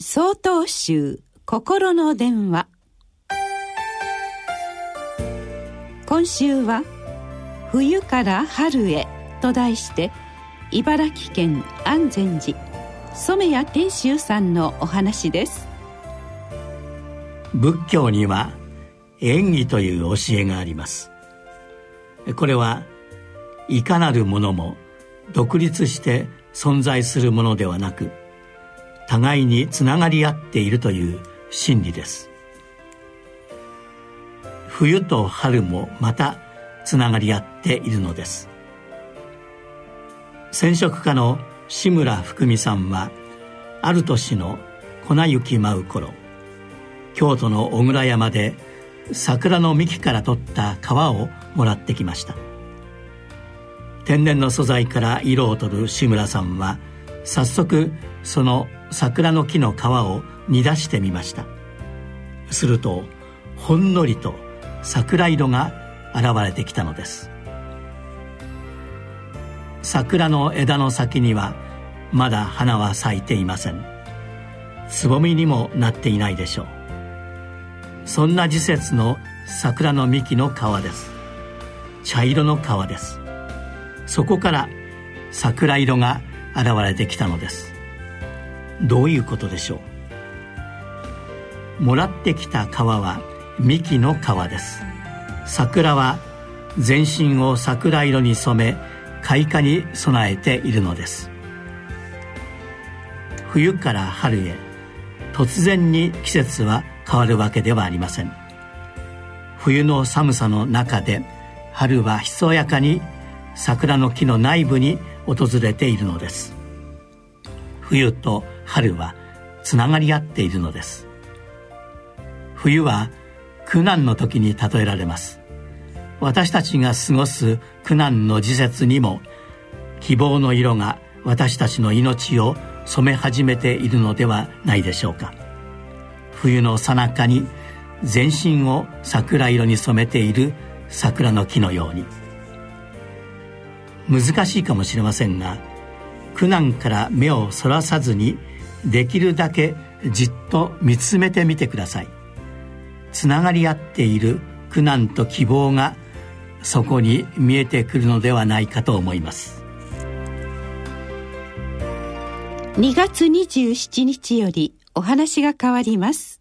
総統集心の電話。今週は「冬から春へ」と題して茨城県安全寺染谷天秀さんのお話です。仏教には演技という教えがあります。これはいかなるものも独立して存在するものではなく互いにつながり合っているという真理です。冬と春もまたつながり合っているのです。染色家の志村福美さんはある年の粉雪舞う頃京都の小倉山で桜の幹から取った皮をもらってきました。天然の素材から色を取る志村さんは早速その桜の木の皮を煮出してみました。するとほんのりと桜色が現れてきたのです。桜の枝の先にはまだ花は咲いていません。つぼみにもなっていないでしょう。そんな時節の桜の幹の皮です。茶色の皮です。そこから桜色が現れてきたのです。どういうことでしょう？もらってきた皮は幹の皮です。桜は全身を桜色に染め開花に備えているのです。冬から春へ突然に季節は変わるわけではありません。冬の寒さの中で春はひそやかに桜の木の内部に訪れているのです。冬と春はつながり合っているのです。冬は苦難の時に例えられます。私たちが過ごす苦難の時節にも希望の色が私たちの命を染め始めているのではないでしょうか。冬の最中に全身を桜色に染めている桜の木のように。難しいかもしれませんが苦難から目をそらさずにできるだけじっと見つめてみてください。つながり合っている苦難と希望がそこに見えてくるのではないかと思います。2月27日よりお話が変わります。